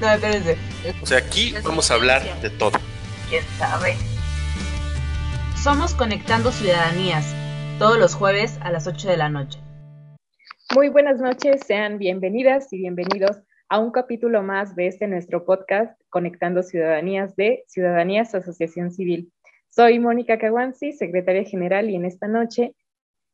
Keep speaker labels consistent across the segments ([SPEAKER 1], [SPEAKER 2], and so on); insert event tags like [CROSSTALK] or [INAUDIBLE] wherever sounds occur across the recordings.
[SPEAKER 1] No, espérense.
[SPEAKER 2] O sea, aquí vamos a hablar de todo.
[SPEAKER 1] ¿Quién sabe? Somos Conectando Ciudadanías, todos los jueves a las 8 de la noche.
[SPEAKER 3] Muy buenas noches, sean bienvenidas y bienvenidos a un capítulo más de este nuestro podcast Conectando Ciudadanías de Ciudadanías Asociación Civil. Soy Mónica Caguanzi, secretaria general, y en esta noche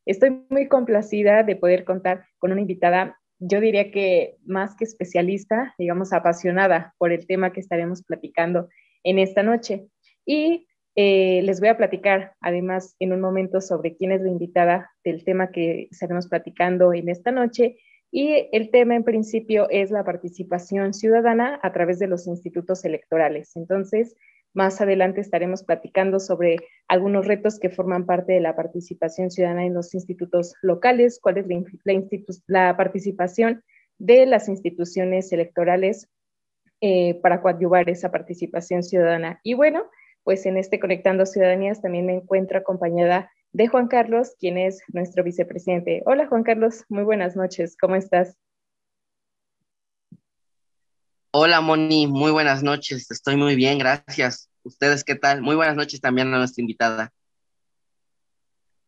[SPEAKER 3] estoy muy complacida de poder contar con una invitada yo diría que más que especialista, digamos apasionada por el tema que estaremos platicando en esta noche. Y eh, les voy a platicar además en un momento sobre quién es la invitada del tema que estaremos platicando en esta noche. Y el tema en principio es la participación ciudadana a través de los institutos electorales. Entonces, más adelante estaremos platicando sobre algunos retos que forman parte de la participación ciudadana en los institutos locales, cuál es la, participación de las instituciones electorales eh, para coadyuvar esa participación ciudadana. Y bueno, pues en este Conectando Ciudadanías también me encuentro acompañada de Juan Carlos, quien es nuestro vicepresidente. Hola Juan Carlos, muy buenas noches, ¿cómo estás?
[SPEAKER 4] Hola Moni, muy buenas noches, estoy muy bien, gracias. ¿Ustedes qué tal? Muy buenas noches también a nuestra invitada.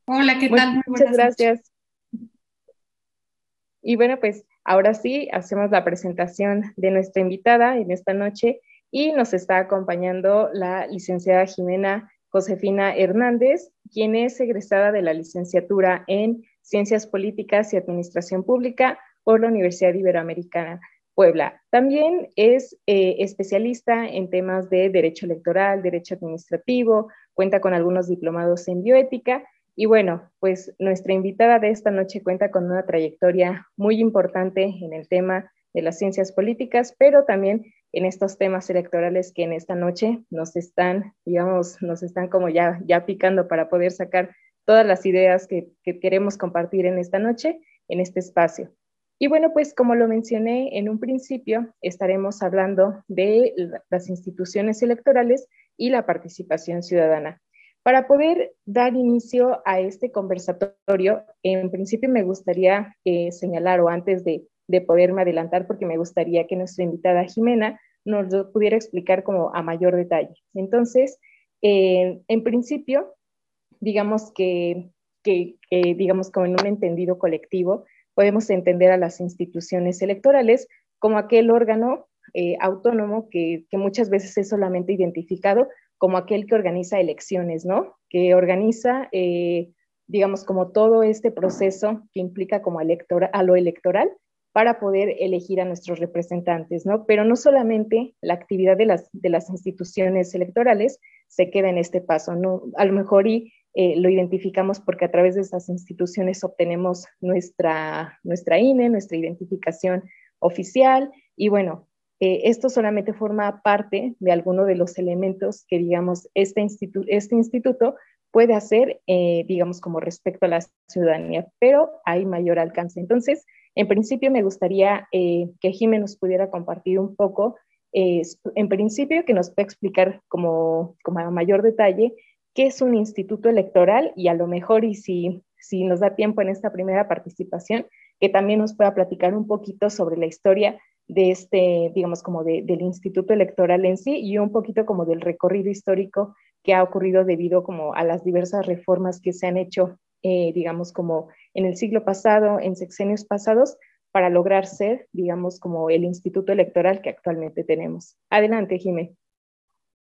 [SPEAKER 3] Hola, ¿qué tal? Muy Muchas gracias. Y bueno, pues ahora sí, hacemos la presentación de nuestra invitada en esta noche y nos está acompañando la licenciada Jimena Josefina Hernández, quien es egresada de la licenciatura en Ciencias Políticas y Administración Pública por la Universidad Iberoamericana. Puebla. También es eh, especialista en temas de derecho electoral, derecho administrativo, cuenta con algunos diplomados en bioética y bueno, pues nuestra invitada de esta noche cuenta con una trayectoria muy importante en el tema de las ciencias políticas, pero también en estos temas electorales que en esta noche nos están, digamos, nos están como ya, ya picando para poder sacar todas las ideas que queremos compartir en esta noche, en este espacio. Y bueno, pues como lo mencioné en un principio, estaremos hablando de las instituciones electorales y la participación ciudadana. Para poder dar inicio a este conversatorio, en principio me gustaría eh, señalar, o antes de, poderme adelantar, porque me gustaría que nuestra invitada Jimena nos lo pudiera explicar como a mayor detalle. Entonces, eh, en principio, digamos que, que, digamos como en un entendido colectivo, podemos entender a las instituciones electorales como aquel órgano eh, autónomo que, muchas veces es solamente identificado como aquel que organiza elecciones, ¿no? Que organiza, eh, digamos, como todo este proceso que implica como a lo electoral para poder elegir a nuestros representantes, ¿no? Pero no solamente la actividad de las, de las instituciones electorales se queda en este paso, ¿no? A lo mejor y eh, lo identificamos porque a través de esas instituciones obtenemos nuestra, nuestra INE, nuestra identificación oficial y bueno, eh, esto solamente forma parte de alguno de los elementos que, digamos, este, este instituto puede hacer, eh, digamos, como respecto a la ciudadanía, pero hay mayor alcance. Entonces, en principio me gustaría que Jiménez nos pudiera compartir un poco, en principio que nos pueda explicar como, como a mayor detalle qué es un instituto electoral y a lo mejor, y si, si nos da tiempo en esta primera participación, que también nos pueda platicar un poquito sobre la historia de este, digamos, como del instituto electoral en sí y un poquito como del recorrido histórico que ha ocurrido debido como a las diversas reformas que se han hecho, eh, digamos, como en el siglo pasado, en sexenios pasados, para lograr ser, digamos, como el instituto electoral que actualmente tenemos. Adelante, Jimé.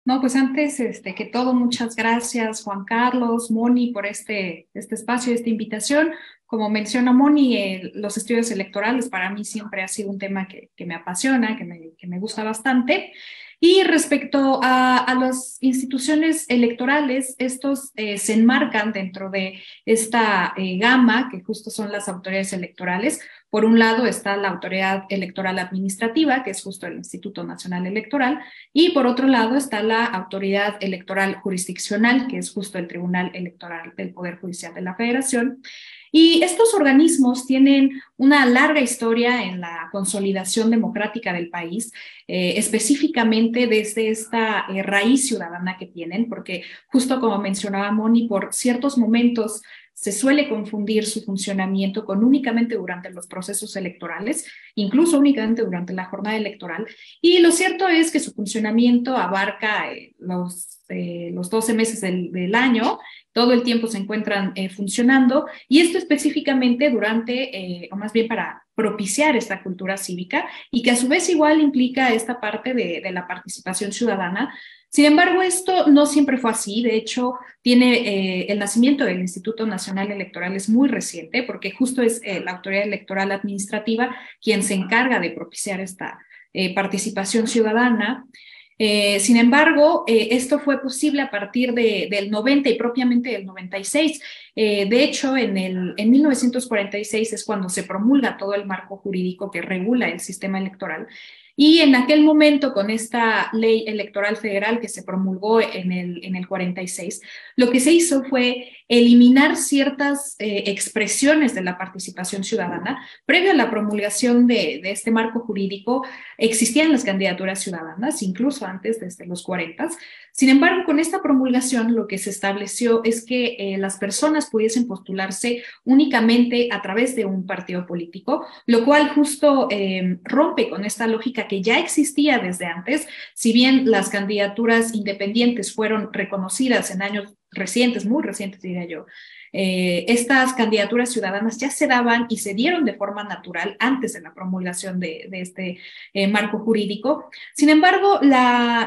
[SPEAKER 5] No, pues antes este, que todo, muchas gracias Juan Carlos, Moni, por este, este espacio, esta invitación. Como menciona Moni, los estudios electorales para mí siempre ha sido un tema que, me apasiona, que me, que me, gusta bastante. Y respecto a, las instituciones electorales, estos eh, se enmarcan dentro de esta eh, gama, que justo son las autoridades electorales, Por un lado está la Autoridad Electoral Administrativa, que es justo el Instituto Nacional Electoral, y por otro lado está la Autoridad Electoral Jurisdiccional, que es justo el Tribunal Electoral del Poder Judicial de la Federación. Y estos organismos tienen una larga historia en la consolidación democrática del país, eh, específicamente desde esta eh, raíz ciudadana que tienen, porque justo como mencionaba Moni, por ciertos momentos se suele confundir su funcionamiento con únicamente durante los procesos electorales, incluso únicamente durante la jornada electoral. Y lo cierto es que su funcionamiento abarca eh, los, eh, los 12 meses del, del, año, todo el tiempo se encuentran eh, funcionando, y esto específicamente durante, o más bien para propiciar esta cultura cívica, y que a su vez igual implica esta parte de, la participación ciudadana, sin embargo, esto no siempre fue así. De hecho, tiene eh, el nacimiento del Instituto Nacional Electoral es muy reciente, porque justo es eh, la autoridad electoral administrativa quien se encarga de propiciar esta eh, participación ciudadana. Sin embargo, esto fue posible a partir de, del 90 y propiamente del 96. de hecho, en, el, en 1946 es cuando se promulga todo el marco jurídico que regula el sistema electoral. Y en aquel momento, con esta ley electoral federal que se promulgó en el, en el 46, lo que se hizo fue eliminar ciertas eh, expresiones de la participación ciudadana. Previo a la promulgación de, este marco jurídico, existían las candidaturas ciudadanas, incluso antes, desde los 40. Sin embargo, con esta promulgación, lo que se estableció es que eh, las personas pudiesen postularse únicamente a través de un partido político, lo cual justo eh, rompe con esta lógica que ya existía desde antes, si bien las candidaturas independientes fueron reconocidas en años recientes, muy recientes diría yo, eh, estas candidaturas ciudadanas ya se daban y se dieron de forma natural antes de la promulgación de, este eh, marco jurídico. Sin embargo,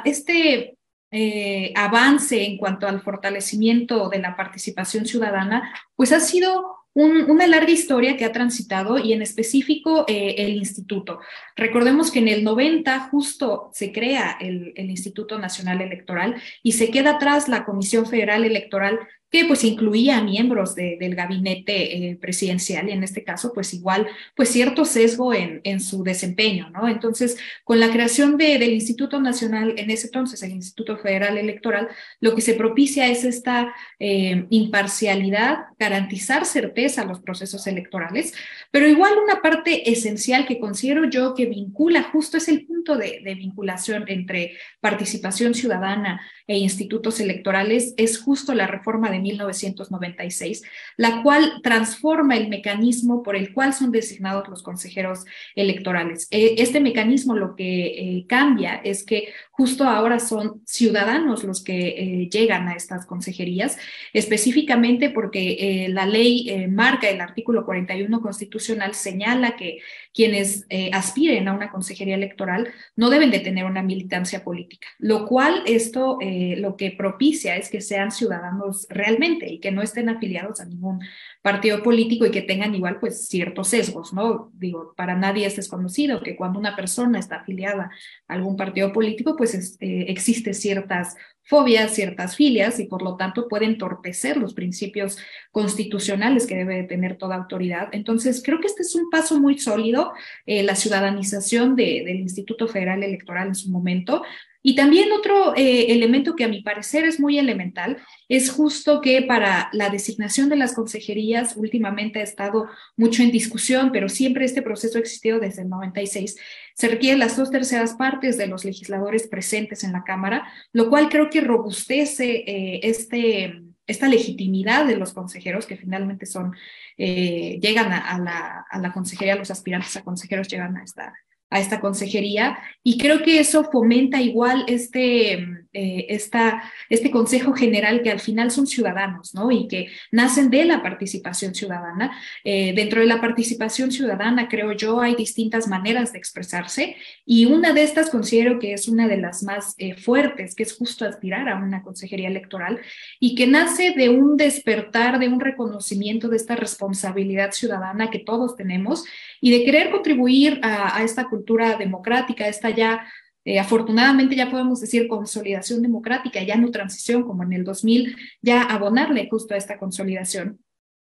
[SPEAKER 5] este eh, avance en cuanto al fortalecimiento de la participación ciudadana, pues ha sido una larga historia que ha transitado y en específico eh, el instituto. Recordemos que en el 90 justo se crea el Instituto Nacional Electoral y se queda atrás la Comisión Federal Electoral que pues incluía miembros del gabinete eh, presidencial y en este caso pues igual pues cierto sesgo en, en su desempeño, ¿no? Entonces, con la creación de, del Instituto Nacional, en ese entonces el Instituto Federal Electoral, lo que se propicia es esta eh, imparcialidad, garantizar certeza a los procesos electorales, pero igual una parte esencial que considero yo que vincula, justo es el punto de vinculación entre participación ciudadana e institutos electorales, es justo la reforma de 1996, la cual transforma el mecanismo por el cual son designados los consejeros electorales. Eh, este mecanismo lo que eh, cambia es que justo ahora son ciudadanos los que eh, llegan a estas consejerías, específicamente porque la ley marca el artículo 41 constitucional, señala que quienes aspiren a una consejería electoral no deben de tener una militancia política, lo cual esto lo que propicia es que sean ciudadanos realmente y que no estén afiliados a ningún partido político y que tengan igual pues ciertos sesgos, ¿no? Digo, para nadie es desconocido que cuando una persona está afiliada a algún partido político pues eh, existe ciertas fobias, ciertas filias y por lo tanto puede entorpecer los principios constitucionales que debe tener toda autoridad. Entonces, creo que este es un paso muy sólido, eh, la ciudadanización de, del Instituto Federal Electoral en su momento, y también otro eh, elemento que a mi parecer es muy elemental es justo que para la designación de las consejerías últimamente ha estado mucho en discusión, pero siempre este proceso ha existido desde el 96. Se requieren las dos terceras partes de los legisladores presentes en la Cámara, lo cual creo que robustece eh, este, esta legitimidad de los consejeros que finalmente son, eh, llegan a, la, a la consejería, los aspirantes a consejeros llegan a esta a esta consejería y creo que eso fomenta igual este, eh, esta, este consejo general que al final son ciudadanos, ¿no? Y que nacen de la participación ciudadana. Eh, dentro de la participación ciudadana, creo yo, hay distintas maneras de expresarse y una de estas considero que es una de las más eh, fuertes, que es justo aspirar a una consejería electoral y que nace de un despertar, de un reconocimiento de esta responsabilidad ciudadana que todos tenemos y de querer contribuir a, a esta cultura democrática, esta ya, eh, afortunadamente ya podemos decir consolidación democrática, ya no transición como en el 2000, ya abonarle justo a esta consolidación.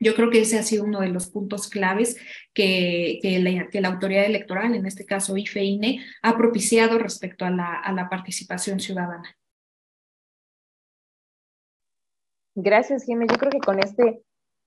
[SPEAKER 5] Yo creo que ese ha sido uno de los puntos claves que, la, autoridad electoral, en este caso IFEINE, ha propiciado respecto a la, participación ciudadana.
[SPEAKER 3] Gracias, Jiménez. Yo creo que con este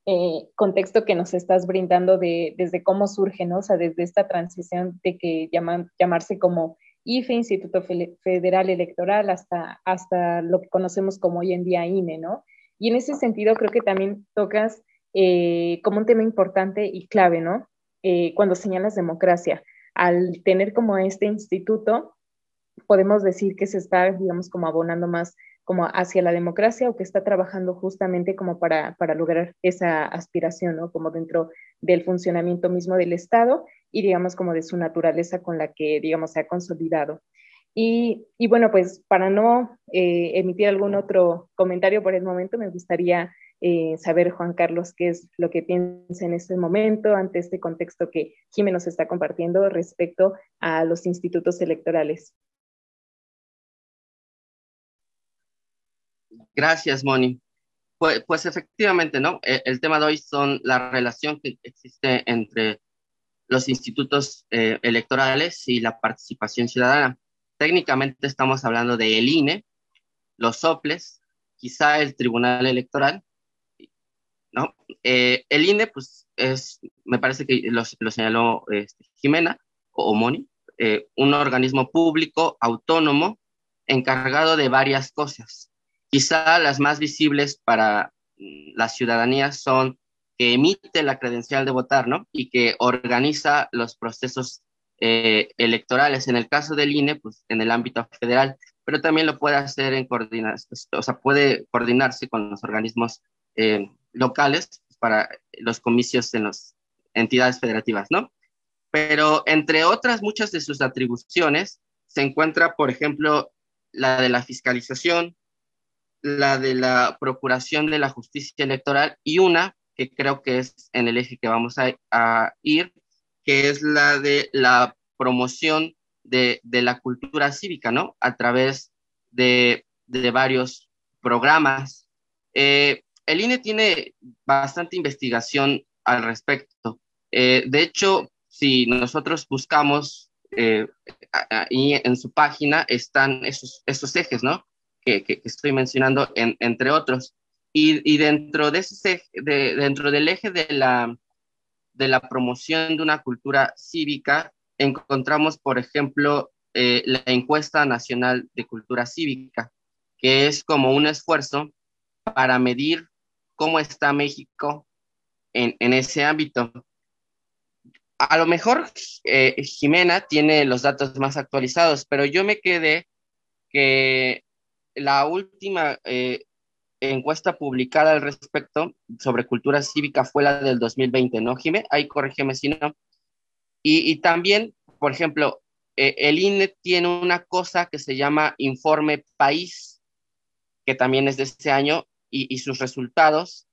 [SPEAKER 3] eh, contexto que nos estás brindando de, desde cómo surge. O sea, desde esta transición de que llaman, llamarse como IFE, Instituto Federal Electoral, hasta, hasta lo que conocemos como hoy en día INE, ¿no? Y en ese sentido creo que también tocas eh, como un tema importante y clave, ¿no? Eh, cuando señalas democracia. Al tener como este instituto, podemos decir que se está, digamos, como abonando más como hacia la democracia o que está trabajando justamente como para, para lograr esa aspiración, ¿no? Como dentro del funcionamiento mismo del Estado y digamos como de su naturaleza con la que, digamos, se ha consolidado. Y, y bueno, pues para no eh, emitir algún otro comentario por el momento, me gustaría eh, saber, Juan Carlos, qué es lo que piensa en este momento ante este contexto que Jiménez está compartiendo respecto a los institutos electorales.
[SPEAKER 4] Gracias, Moni. Pues, pues efectivamente, ¿no? E, el, tema de hoy son la relación que existe entre los institutos eh, electorales y la participación ciudadana. Técnicamente estamos hablando de el INE, los soples, quizá el Tribunal Electoral ¿no? Eh, el INE, pues, es, me parece que lo, señaló este, Jimena o Moni, eh, un organismo público autónomo encargado de varias cosas. Quizá las más visibles para la ciudadanía son que emite la credencial de votar, ¿no? Y que organiza los procesos eh, electorales. En el caso del INE, pues en el ámbito federal, pero también lo puede hacer en coordinación, o sea, puede coordinarse con los organismos eh, locales para los comicios en las entidades federativas, ¿no? Pero entre otras muchas de sus atribuciones se encuentra, por ejemplo, la de la fiscalización, la de la procuración de la justicia electoral y una que creo que es en el eje que vamos a, ir, que es la de la promoción de, la cultura cívica, ¿no? A través de, varios programas. Eh, el INE tiene bastante investigación al respecto. Eh, de hecho, si nosotros buscamos eh, ahí en su página están esos, esos ejes, ¿no? Que, que, estoy mencionando, entre otros. Y, dentro, de ese, de, dentro del eje de la, de la promoción de una cultura cívica, encontramos, por ejemplo, eh, la encuesta nacional de cultura cívica, que es como un esfuerzo para medir cómo está México en, ese ámbito. A lo mejor eh, Jimena tiene los datos más actualizados, pero yo me quedé que la última eh, encuesta publicada al respecto sobre cultura cívica fue la del 2020, ¿no, Jimé? Ahí corrígeme si no. Y, también, por ejemplo, eh, el INE tiene una cosa que se llama Informe País, que también es de este año, y, sus resultados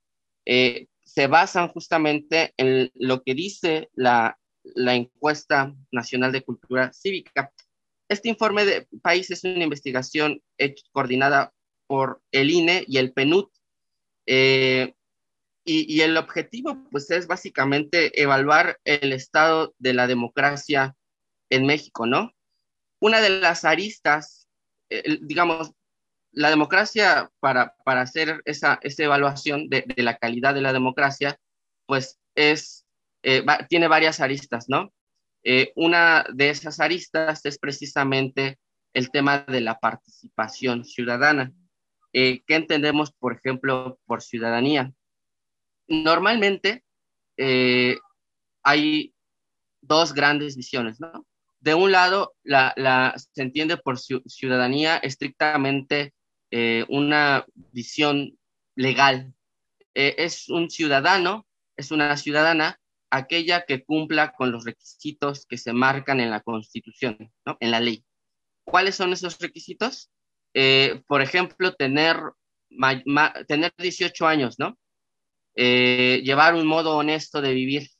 [SPEAKER 4] eh, se basan justamente en lo que dice la, encuesta nacional de cultura cívica. Este informe de país es una investigación coordinada por el INE y el PNUD. Eh, y, el objetivo, pues, es básicamente evaluar el estado de la democracia en México, ¿no? Una de las aristas, eh, digamos, la democracia, para, hacer esa, evaluación de, la calidad de la democracia, pues es, eh, tiene varias aristas, ¿no? Eh, una de esas aristas es precisamente el tema de la participación ciudadana. Eh, ¿Qué entendemos, por ejemplo, por ciudadanía? Normalmente hay dos grandes visiones, ¿no? De un lado, la, se entiende por ciudadanía estrictamente eh, una visión legal. Eh, es un ciudadano, es una ciudadana, aquella que cumpla con los requisitos que se marcan en la Constitución, ¿no? en la ley. ¿Cuáles son esos requisitos? Eh, por ejemplo, tener, tener 18 años, ¿no? llevar un modo honesto de vivir.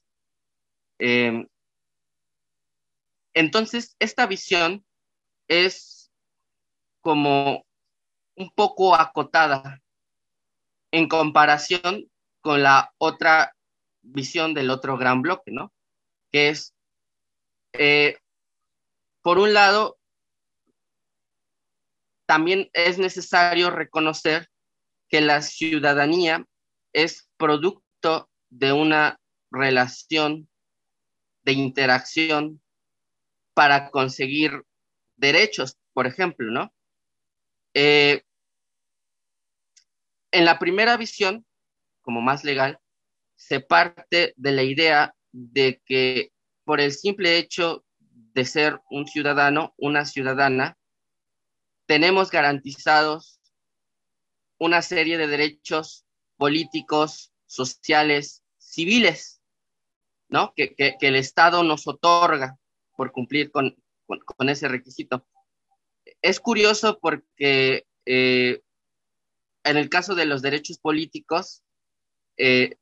[SPEAKER 4] entonces, esta visión es como un poco acotada en comparación con la otra visión del otro gran bloque, ¿no? Que es, eh, por un lado, también es necesario reconocer que la ciudadanía es producto de una relación de interacción para conseguir derechos, por ejemplo, ¿no? Eh, en la primera visión, como más legal, se parte de la idea de que por el simple hecho de ser un ciudadano, una ciudadana, tenemos garantizados una serie de derechos políticos, sociales, civiles, ¿no? Que, el Estado nos otorga por cumplir con, ese requisito. Es curioso porque eh, en el caso de los derechos políticos, eh,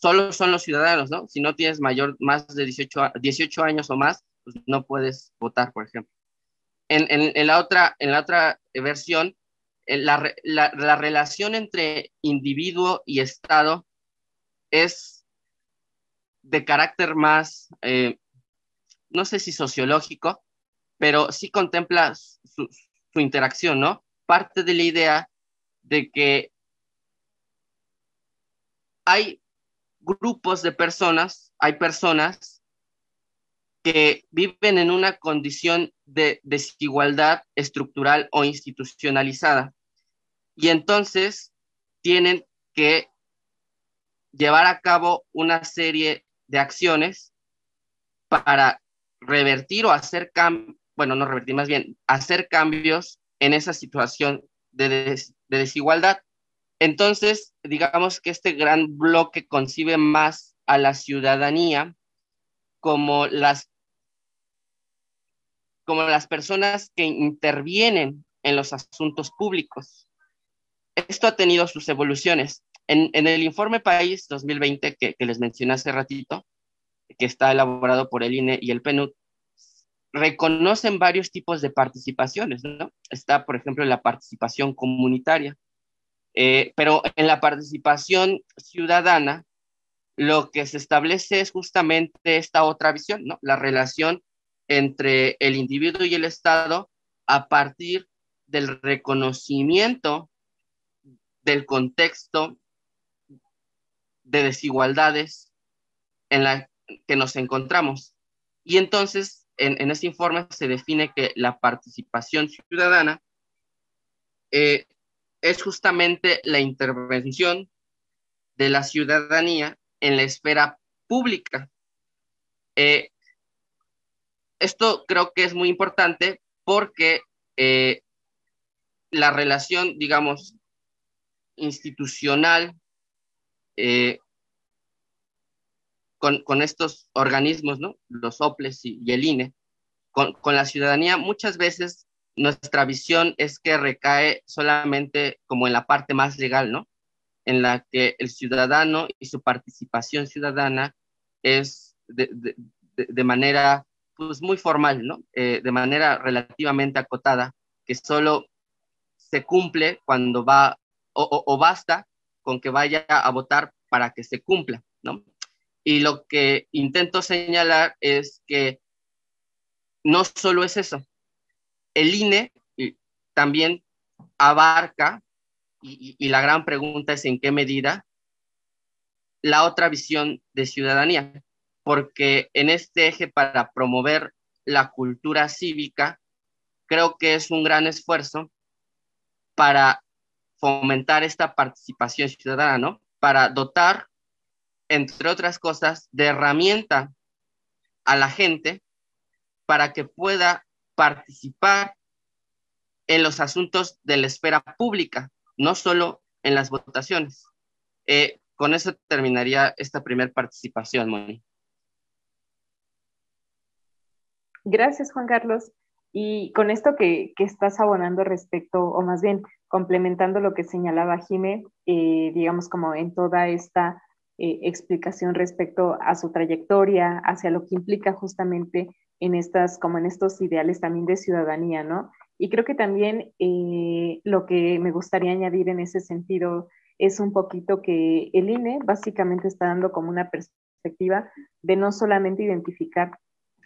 [SPEAKER 4] solo son los ciudadanos, ¿no? Si no tienes mayor, más de 18, 18 años o más, pues no puedes votar, por ejemplo. En, en, la, otra, en la otra versión, eh, la, la, la, relación entre individuo y Estado es de carácter más, eh, no sé si sociológico, pero sí contempla su interacción, ¿no? Parte de la idea de que hay grupos de personas, hay personas que viven en una condición de desigualdad estructural o institucionalizada. Y entonces tienen que llevar a cabo una serie de acciones para revertir o hacer cambios, bueno, no revertir, más bien hacer cambios en esa situación de, de desigualdad. Entonces, digamos que este gran bloque concibe más a la ciudadanía como las, como las personas que intervienen en los asuntos públicos. Esto ha tenido sus evoluciones. En, el informe País 2020 que, les mencioné hace ratito, que está elaborado por el INE y el PNUD, reconocen varios tipos de participaciones. Está, por ejemplo, la participación comunitaria, eh, pero en la participación ciudadana, lo que se establece es justamente esta otra visión, ¿no? La relación entre el individuo y el Estado a partir del reconocimiento del contexto de desigualdades en la que nos encontramos. Y entonces, en, en este informe se define que la participación ciudadana eh, es justamente la intervención de la ciudadanía en la esfera pública. Eh, esto creo que es muy importante porque eh, la relación, digamos, institucional eh, con, estos organismos, ¿no? Los OPLES y, el INE, con, con, la ciudadanía muchas veces nuestra visión es que recae solamente como en la parte más legal, ¿no? En la que el ciudadano y su participación ciudadana es de, manera pues muy formal, ¿no? Eh, de manera relativamente acotada, que solo se cumple cuando va o, o, basta con que vaya a votar para que se cumpla, ¿no? Y lo que intento señalar es que no solo es eso, el INE también abarca, y, la gran pregunta es en qué medida, la otra visión de ciudadanía, porque en este eje para promover la cultura cívica, creo que es un gran esfuerzo para fomentar esta participación ciudadana, ¿no? Para dotar, entre otras cosas, de herramienta a la gente para que pueda participar en los asuntos de la esfera pública, no solo en las votaciones. Eh, con eso terminaría esta primera participación, Moni.
[SPEAKER 3] Gracias, Juan Carlos. Y con esto que, estás abonando respecto, o más bien complementando lo que señalaba Jime, eh, digamos como en toda esta eh, explicación respecto a su trayectoria, hacia lo que implica justamente en estas, como en estos ideales también de ciudadanía, ¿no? Y creo que también eh, lo que me gustaría añadir en ese sentido es un poquito que el INE básicamente está dando como una perspectiva de no solamente identificar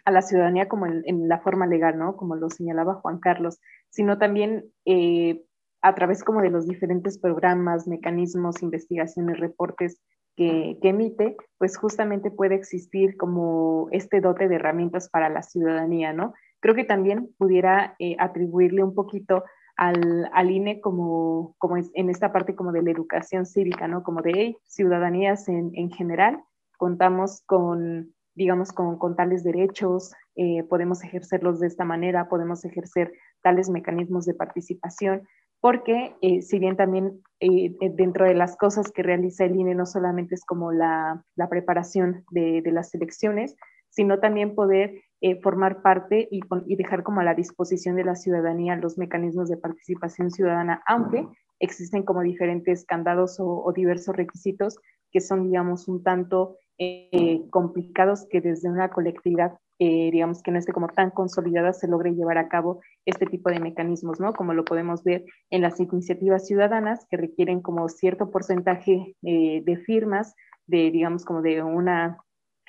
[SPEAKER 3] a la ciudadanía como en, la forma legal, ¿no? Como lo señalaba Juan Carlos, sino también eh, a través como de los diferentes programas, mecanismos, investigaciones, reportes que, emite, pues justamente puede existir como este dote de herramientas para la ciudadanía, ¿no? Creo que también pudiera eh, atribuirle un poquito al, al, INE como, como en esta parte como de la educación cívica, ¿no? Como de ciudadanías en, en, general, contamos con, digamos, con, con tales derechos, eh, podemos ejercerlos de esta manera, podemos ejercer tales mecanismos de participación, porque eh, si bien también eh, eh, dentro de las cosas que realiza el INE no solamente es como la, la preparación de, de, las elecciones, sino también poder formar parte y, y, dejar como a la disposición de la ciudadanía los mecanismos de participación ciudadana, aunque existen como diferentes candados o, o diversos requisitos que son, digamos, un tanto complicados que desde una colectividad eh, digamos que no esté como tan consolidada, se logre llevar a cabo este tipo de mecanismos, ¿no? Como lo podemos ver en las iniciativas ciudadanas que requieren como cierto porcentaje eh, de firmas, de, digamos, como de una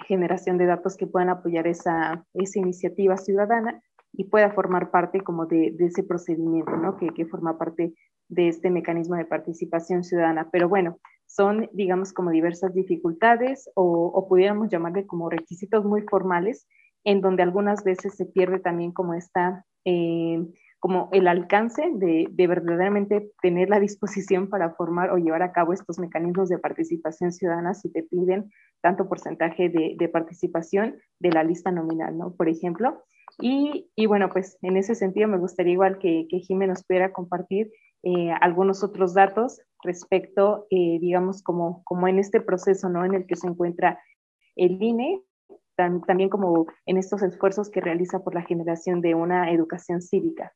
[SPEAKER 3] generación de datos que puedan apoyar esa, esa iniciativa ciudadana y pueda formar parte como de, de ese procedimiento, ¿no? Que, que forma parte de este mecanismo de participación ciudadana. Pero bueno, son, digamos, como diversas dificultades o, o pudiéramos llamarle como requisitos muy formales en donde algunas veces se pierde también como está, eh, como el alcance de, verdaderamente tener la [LAUGHS] disposición para formar o llevar a cabo estos mecanismos de participación ciudadana si te piden tanto porcentaje de, participación de la lista nominal, ¿no? Por ejemplo. Y, bueno, pues en ese sentido me gustaría igual que, que nos pudiera compartir eh, algunos otros datos respecto, eh, digamos, como, como en este proceso, ¿no? En el que se encuentra el INE también como en estos esfuerzos que realiza por la generación de una educación cívica.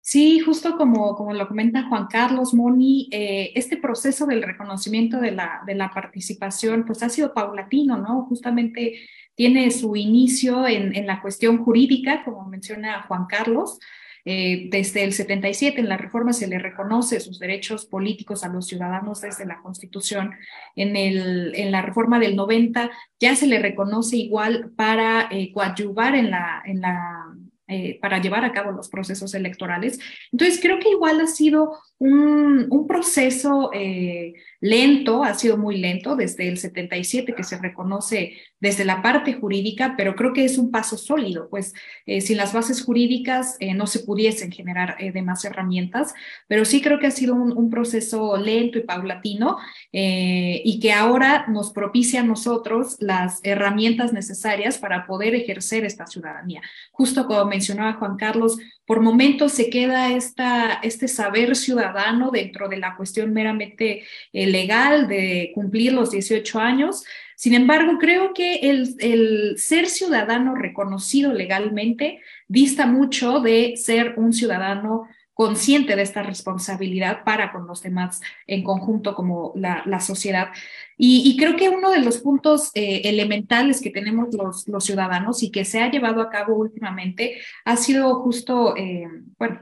[SPEAKER 5] Sí, justo como, como lo comenta Juan Carlos Moni, eh, este proceso del reconocimiento de la, de la participación pues ha sido paulatino, ¿no? Justamente tiene su inicio en, en la cuestión jurídica, como menciona Juan Carlos, eh, desde el 77 en la reforma se le reconoce sus derechos políticos a los ciudadanos desde la Constitución. En, el, en la reforma del 90 ya se le reconoce igual para eh, coadyuvar en la, en la eh, para llevar a cabo los procesos electorales. Entonces, creo que igual ha sido un, un proceso eh, lento, ha sido muy lento desde el 77 que se reconoce desde la parte jurídica, pero creo que es un paso sólido, pues eh, sin las bases jurídicas eh, no se pudiesen generar eh, demás herramientas, pero sí creo que ha sido un, un proceso lento y paulatino y que ahora nos propicia a nosotros las herramientas necesarias para poder ejercer esta ciudadanía. Justo como mencionaba Juan Carlos, por momentos se queda esta, este saber ciudadano dentro de la cuestión meramente eh, legal de cumplir los 18 años. Sin embargo, creo que el, el ser ciudadano reconocido legalmente dista mucho de ser un ciudadano consciente de esta responsabilidad para con los demás en conjunto como la, sociedad. Y, creo que uno de los puntos eh, elementales que tenemos los, ciudadanos y que se ha llevado a cabo últimamente ha sido justo, eh, bueno,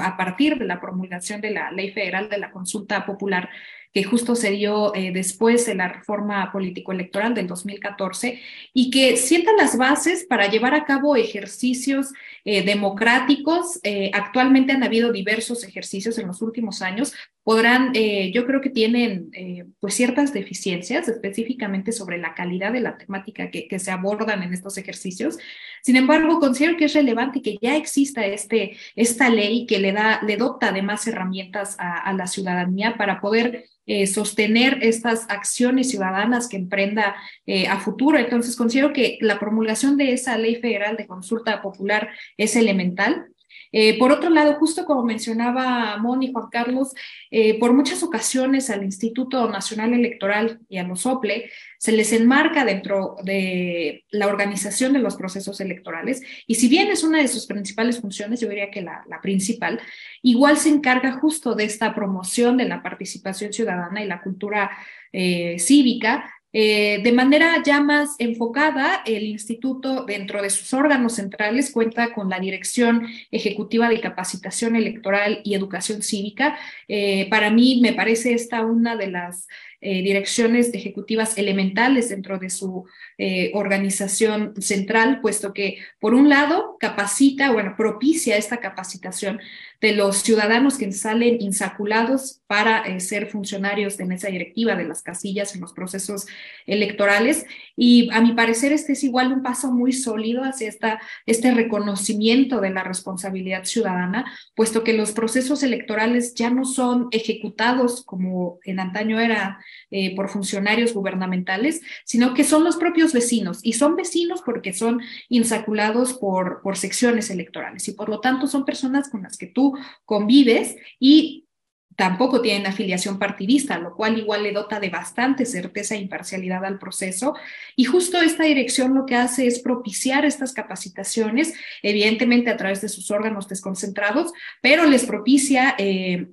[SPEAKER 5] a partir de la promulgación de la Ley Federal de la Consulta Popular que justo se dio eh, después de la reforma político-electoral del 2014 y que sientan las bases para llevar a cabo ejercicios eh, democráticos. Eh, actualmente han habido diversos ejercicios en los últimos años. Podrán, yo creo que tienen pues ciertas deficiencias específicamente sobre la calidad de la temática que, se abordan en estos ejercicios. Sin embargo, considero que es relevante que ya exista este, esta ley que le da, le dota de más herramientas a, a la ciudadanía para poder eh, sostener estas acciones ciudadanas que emprenda eh, a futuro. Entonces, considero que la promulgación de esa ley federal de consulta popular es elemental. Eh, por otro lado, justo como mencionaba Moni Juan Carlos, eh, por muchas ocasiones al Instituto Nacional Electoral y a los OPLE se les enmarca dentro de la organización de los procesos electorales. Y si bien es una de sus principales funciones, yo diría que la, principal, igual se encarga justo de esta promoción de la participación ciudadana y la cultura eh, cívica Eh, de manera ya más enfocada, el instituto dentro de sus órganos centrales cuenta con la Dirección Ejecutiva de Capacitación Electoral y Educación Cívica. Eh, para mí me parece esta una de las eh, direcciones ejecutivas elementales dentro de su organización central, puesto que, por un lado, capacita, bueno, propicia esta capacitación de los ciudadanos que salen insaculados para eh, ser funcionarios de mesa directiva de las casillas en los procesos electorales. Y a mi parecer, este es igual un paso muy sólido hacia esta, este reconocimiento de la responsabilidad ciudadana, puesto que los procesos electorales ya no son ejecutados como en antaño era eh, por funcionarios gubernamentales, sino que son los propios vecinos y son vecinos porque son insaculados por, por secciones electorales y por lo tanto son personas con las que tú convives y tampoco tienen afiliación partidista, lo cual igual le dota de bastante certeza e imparcialidad al proceso. Y justo esta dirección lo que hace es propiciar estas capacitaciones, evidentemente a través de sus órganos desconcentrados, pero les propicia eh,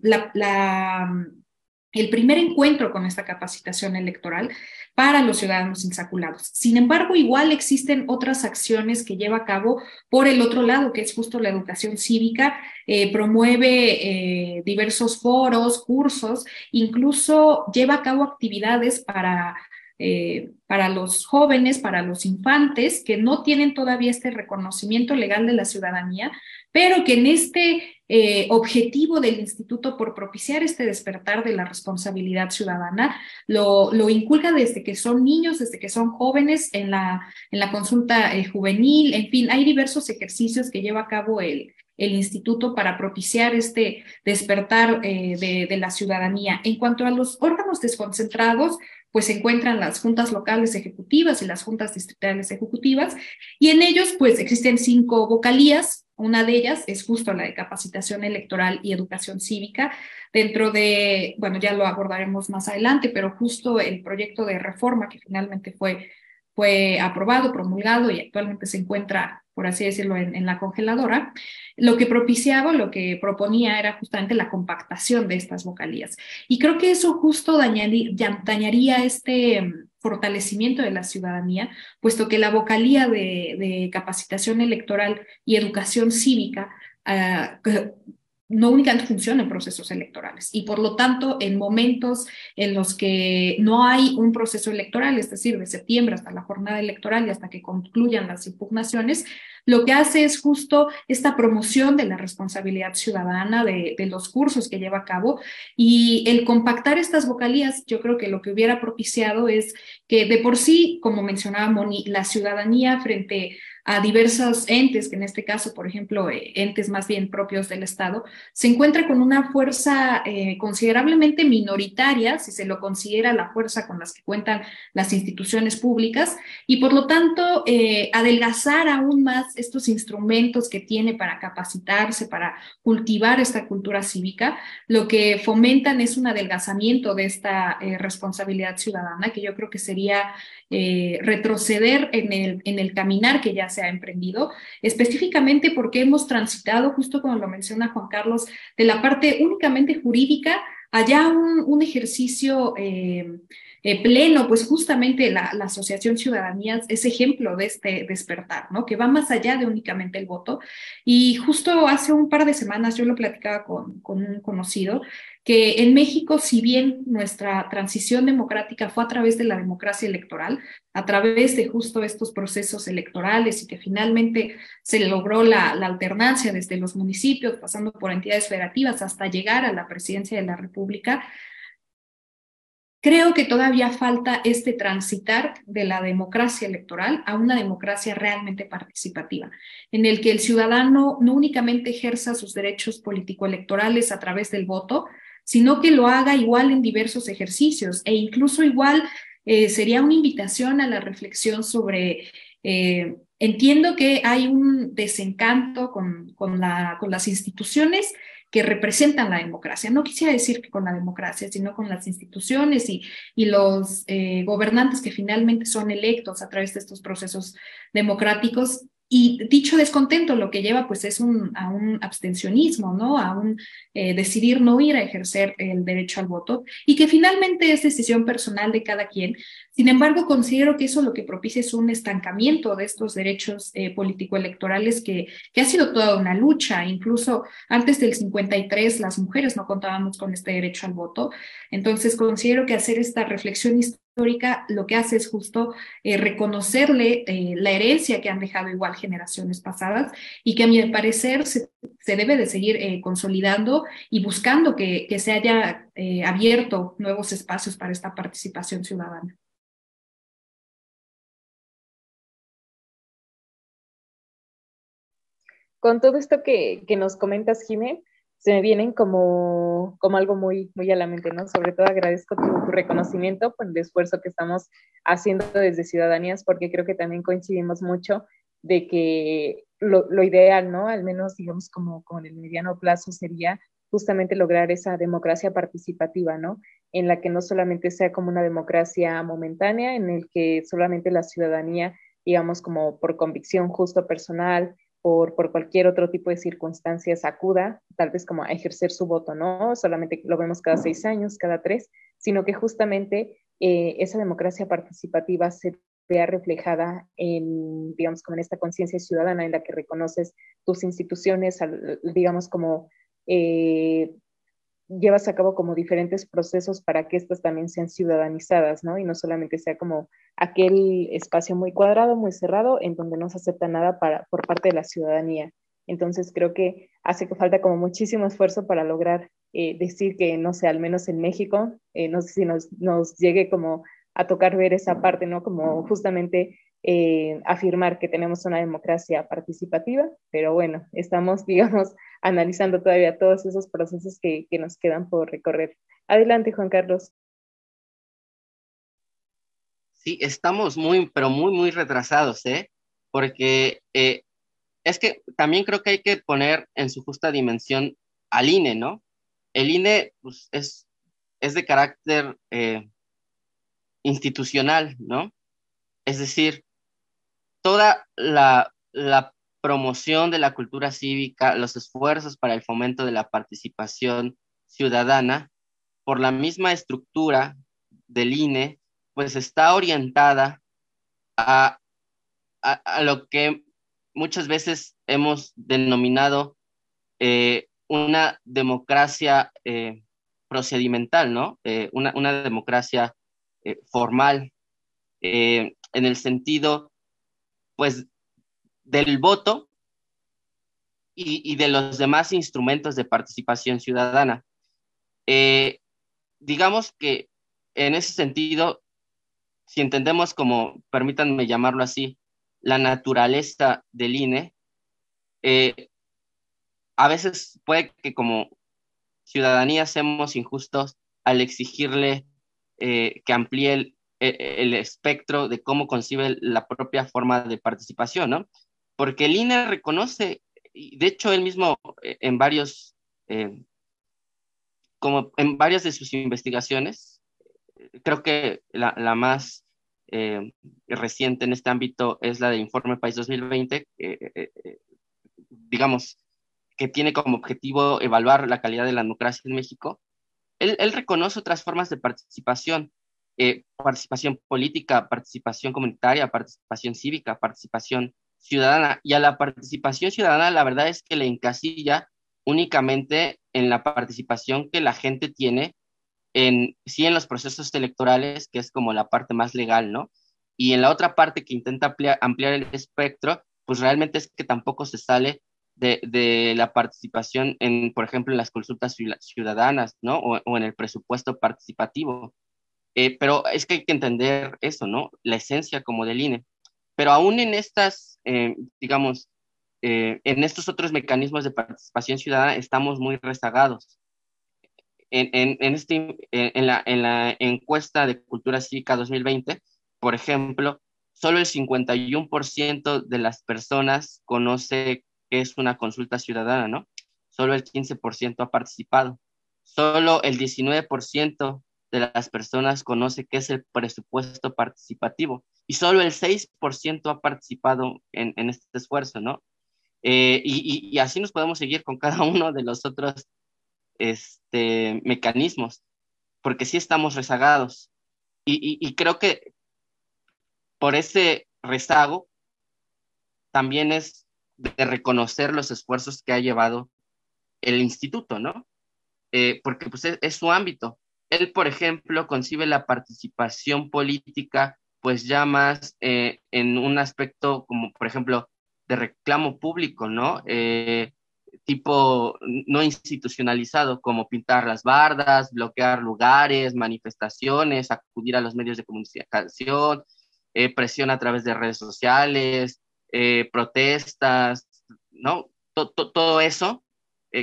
[SPEAKER 5] el primer encuentro con esta capacitación electoral para los ciudadanos insaculados. Sin embargo, igual existen otras acciones que lleva a cabo por el otro lado, que es justo la educación cívica, eh, promueve eh, diversos foros, cursos, incluso lleva a cabo actividades para eh, para los jóvenes, para los infantes que no tienen todavía este reconocimiento legal de la ciudadanía, pero que en este eh, objetivo del instituto por propiciar este despertar de la responsabilidad ciudadana, lo, lo inculca desde que son niños, desde que son jóvenes en la, en la consulta eh, juvenil, en fin, hay diversos ejercicios que lleva a cabo el, el instituto para propiciar este despertar de, de, la ciudadanía. En cuanto a los órganos desconcentrados, pues se encuentran las juntas locales ejecutivas y las juntas distritales ejecutivas, y en ellos pues existen cinco vocalías, una de ellas es justo la de capacitación electoral y educación cívica, dentro de, bueno, ya lo abordaremos más adelante, pero justo el proyecto de reforma que finalmente fue, fue aprobado, promulgado y actualmente se encuentra por así decirlo, en, la congeladora, lo que propiciaba, lo que proponía era justamente la compactación de estas vocalías. Y creo que eso justo dañaría, este mm, fortalecimiento de la ciudadanía, puesto que la vocalía de, capacitación electoral y educación cívica ah, no únicamente funciona en procesos electorales y por lo tanto en momentos en los que no hay un proceso electoral, es decir, de septiembre hasta la jornada electoral y hasta que concluyan las impugnaciones, lo que hace es justo esta promoción de la responsabilidad ciudadana, de, los cursos que lleva a cabo y el compactar estas vocalías, yo creo que lo que hubiera propiciado es que de por sí, como mencionaba Moni, la ciudadanía frente a diversos entes, que en este caso, por ejemplo, eh, entes más bien propios del Estado, se encuentra con una fuerza eh, considerablemente minoritaria, si se lo considera la fuerza con las que cuentan las instituciones públicas, y por lo tanto, eh, adelgazar aún más estos instrumentos que tiene para capacitarse, para cultivar esta cultura cívica, lo que fomentan es un adelgazamiento de esta responsabilidad ciudadana, que yo creo que sería eh, retroceder en el, en el caminar que ya se ha emprendido, específicamente porque hemos transitado, justo como lo menciona Juan Carlos, de la parte únicamente jurídica allá un, un ejercicio eh, eh, pleno, pues justamente la, Asociación Ciudadanías es ejemplo de este despertar, ¿no? Que va más allá de únicamente el voto. Y justo hace un par de semanas yo lo platicaba con, con un conocido, que en México, si bien nuestra transición democrática fue a través de la democracia electoral, a través de justo estos procesos electorales y que finalmente se logró la, alternancia desde los municipios, pasando por entidades federativas hasta llegar a la presidencia de la República, creo que todavía falta este transitar de la democracia electoral a una democracia realmente participativa, en el que el ciudadano no únicamente ejerza sus derechos político-electorales a través del voto, sino que lo haga igual en diversos ejercicios e incluso igual eh, sería una invitación a la reflexión sobre, eh, entiendo que hay un desencanto con, con, la, con las instituciones que representan la democracia. No quisiera decir que con la democracia, sino con las instituciones y, y los eh, gobernantes que finalmente son electos a través de estos procesos democráticos y dicho descontento lo que lleva pues es un, a un abstencionismo, ¿no? A un eh, decidir no ir a ejercer el derecho al voto y que finalmente es decisión personal de cada quien. Sin embargo, considero que eso lo que propicia es un estancamiento de estos derechos eh, político-electorales que, que ha sido toda una lucha. Incluso antes del 53 las mujeres no contábamos con este derecho al voto. Entonces considero que hacer esta reflexión histórica histórica lo que hace es justo eh, reconocerle eh, la herencia que han dejado igual generaciones pasadas y que a mi parecer se, debe de seguir eh, consolidando y buscando que, se haya abierto nuevos espacios para esta participación ciudadana.
[SPEAKER 3] Con todo esto que, que nos comentas, Jiménez, se me vienen como, como algo muy, muy a la mente, ¿no? Sobre todo agradezco tu, reconocimiento por el esfuerzo que estamos haciendo desde Ciudadanías, porque creo que también coincidimos mucho de que lo, lo ideal, ¿no? Al menos, digamos, como con el mediano plazo sería justamente lograr esa democracia participativa, ¿no? En la que no solamente sea como una democracia momentánea, en el que solamente la ciudadanía, digamos, como por convicción justo personal, por, cualquier otro tipo de circunstancias acuda, tal vez como a ejercer su voto, ¿no? Solamente lo vemos cada seis años, cada tres, sino que justamente eh, esa democracia participativa se vea reflejada en, digamos, como en esta conciencia ciudadana en la que reconoces tus instituciones, digamos, como eh, llevas a cabo como diferentes procesos para que estas también sean ciudadanizadas, ¿no? Y no solamente sea como aquel espacio muy cuadrado, muy cerrado, en donde no se acepta nada para, por parte de la ciudadanía. Entonces creo que hace que falta como muchísimo esfuerzo para lograr eh, decir que, no sé, al menos en México, eh, no sé si nos, nos llegue como a tocar ver esa parte, ¿no? Como justamente eh, afirmar que tenemos una democracia participativa, pero bueno, estamos, [LAUGHS] digamos, analizando todavía todos esos procesos que, que nos quedan por recorrer. Adelante, Juan Carlos.
[SPEAKER 4] Sí, estamos muy, pero muy, muy retrasados, ¿eh? Porque eh, es que también creo que hay que poner en su justa dimensión al INE, ¿no? El INE pues, es, es de carácter eh, institucional, ¿no? Es decir, toda la, promoción de la cultura cívica, los esfuerzos para el fomento de la participación ciudadana, por la misma estructura del INE, pues está orientada a, lo que muchas veces hemos denominado eh, una democracia eh, procedimental, ¿no? Eh, una, democracia formal, en el sentido pues del voto y, de los demás instrumentos de participación ciudadana. Eh, digamos que en ese sentido, si entendemos como, permítanme llamarlo así, la naturaleza del INE, eh, a veces puede que como ciudadanía seamos injustos al exigirle eh, que amplíe el, el espectro de cómo concibe la propia forma de participación, ¿no? Porque el INE reconoce, de hecho él mismo eh, en varios, eh, como en varias de sus investigaciones, creo que la, la más eh, reciente en este ámbito es la del Informe País 2020, digamos, que tiene como objetivo evaluar la calidad de la democracia en México. Él reconoce otras formas de participación, eh, participación política, participación comunitaria, participación cívica, participación ciudadana. Y a la participación ciudadana, la verdad es que le encasilla únicamente en la participación que la gente tiene en, sí, en los procesos electorales, que es como la parte más legal, ¿no? Y en la otra parte que intenta ampliar, el espectro, pues realmente es que tampoco se sale de, de, la participación en, por ejemplo, en las consultas ciudadanas, ¿no? O, o en el presupuesto participativo. Eh, pero es que hay que entender eso, ¿no? La esencia como del INE. Pero aún en estas, eh, digamos, eh, en estos otros mecanismos de participación ciudadana estamos muy rezagados. En, en, en, este, en, la, en la encuesta de Cultura Cívica 2020, por ejemplo, solo el 51% de las personas conoce qué es una consulta ciudadana, ¿no? Solo el 15% ha participado. Solo el 19% de las personas conoce qué es el presupuesto participativo. y solo el 6% ha participado en, este esfuerzo, ¿no? Eh, y, así nos podemos seguir con cada [LAUGHS] uno de los otros este, mecanismos, porque sí estamos rezagados. Y, y creo que por ese rezago también es de reconocer los esfuerzos que ha llevado el instituto, ¿no? Eh, porque pues es, su ámbito. Él, por ejemplo, concibe la participación política pues ya más eh, en un aspecto como, por ejemplo, de reclamo público, ¿no? Eh, tipo no institucionalizado, como pintar las bardas, bloquear lugares, manifestaciones, acudir a los medios de comunicación, presión a través de redes sociales, protestas, ¿no? todo eso,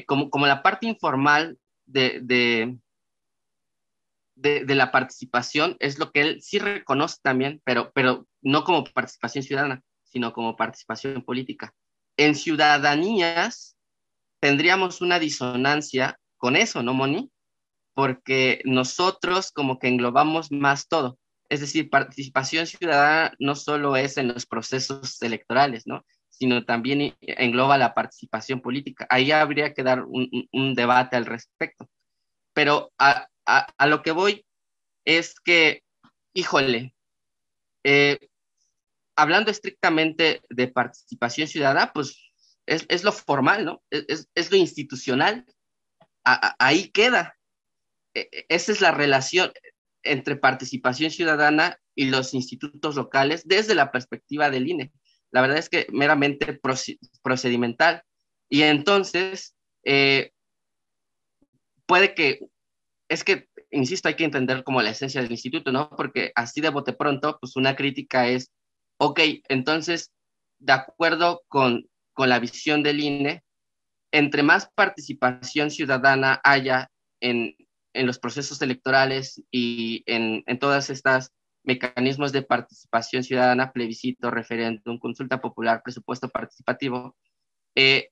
[SPEAKER 4] como, como la parte informal de, de, la participación es lo que él sí reconoce también, pero, pero no como participación ciudadana, sino como participación política. En ciudadanías tendríamos una disonancia con eso, ¿no, Moni? Porque nosotros como que englobamos más todo. Es decir, participación ciudadana no solo es en los procesos electorales, ¿no? sino también engloba la participación política. Ahí habría que dar un, debate al respecto. Pero a, lo que voy es que, híjole, eh, hablando estrictamente de participación ciudadana, pues es, lo formal, ¿no? Es, lo institucional. ahí queda. E, e, esa es la relación entre participación ciudadana y los institutos locales desde la perspectiva del INE la verdad es que meramente procedimental. Y entonces, eh, puede que, es que, insisto, hay que entender como la esencia del instituto, ¿no? Porque así de bote pronto, pues una crítica es, ok, entonces, de acuerdo con, con la visión del INE, entre más participación ciudadana haya en, en los procesos electorales y en, en todas estas mecanismos de participación ciudadana, plebiscito, referéndum, consulta popular, presupuesto participativo, eh,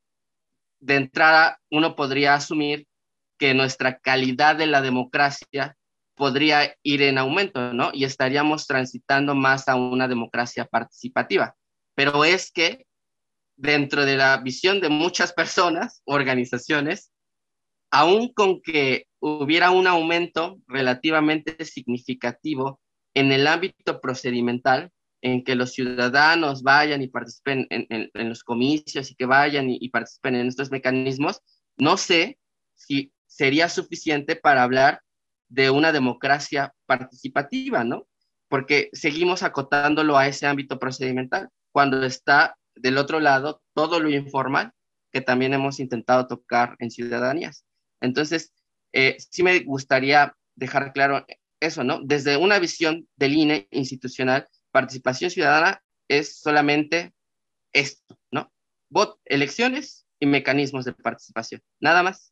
[SPEAKER 4] de entrada uno podría asumir que nuestra calidad de la democracia podría ir en aumento, ¿no? Y estaríamos transitando más a una democracia participativa. Pero es que dentro de la visión de muchas personas, [LAUGHS] organizaciones, aún con que hubiera un aumento relativamente significativo en el ámbito procedimental, en que los ciudadanos vayan y participen en, los comicios y que vayan y, participen en estos mecanismos, no sé si sería suficiente para hablar de una democracia participativa, ¿no? Porque seguimos acotándolo a ese ámbito procedimental, cuando está del otro lado todo lo informal que también hemos intentado tocar en ciudadanías. Entonces, eh, sí me gustaría dejar claro eso, ¿no? Desde una visión del INE institucional, participación ciudadana es solamente esto, ¿no? Vot, elecciones y mecanismos de participación, nada más.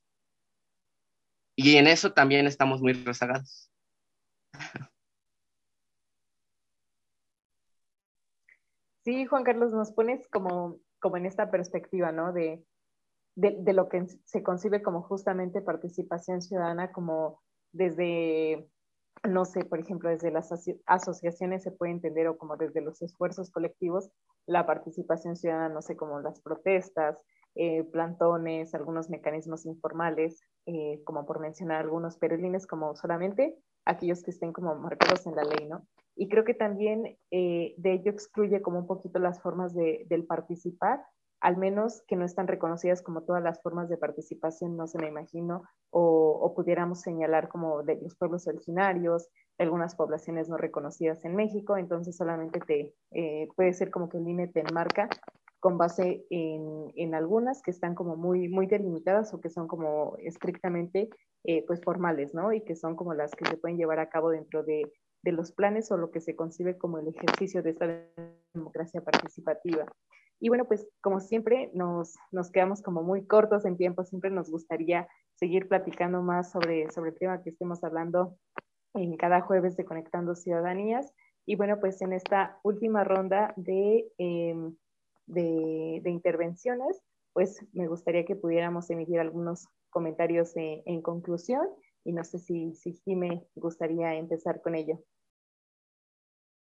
[SPEAKER 4] Y en eso también estamos muy rezagados.
[SPEAKER 3] Sí, Juan Carlos, nos pones como, como en esta perspectiva, ¿no? De, de, lo que se concibe como justamente participación ciudadana, como desde no sé, por ejemplo, desde las asociaciones se puede entender o como desde los esfuerzos colectivos, la participación ciudadana, no sé, como las protestas, eh, plantones, algunos mecanismos informales, eh, como por mencionar algunos, pero como solamente aquellos que estén como marcados en la ley, ¿no? Y creo que también eh, de ello excluye como un poquito las formas de, del participar, al menos que no están reconocidas como todas las formas de participación, no se me imagino, o, pudiéramos señalar como de los pueblos originarios, algunas poblaciones no reconocidas en México, entonces solamente te puede ser como que el INE te enmarca con base en, en, algunas que están como muy, muy delimitadas o que son como estrictamente eh, pues formales, ¿no? Y que son como las que se pueden llevar a cabo dentro de, de los planes o lo que se concibe como el ejercicio de esta democracia participativa. Y bueno, pues como siempre nos, nos quedamos como muy cortos en tiempo, siempre nos gustaría seguir platicando más sobre, sobre el tema que estemos hablando en cada jueves de Conectando Ciudadanías. Y bueno, pues en esta última ronda de, em, de, intervenciones, pues me gustaría que pudiéramos emitir algunos comentarios en conclusión y no sé si, si me gustaría empezar con ello.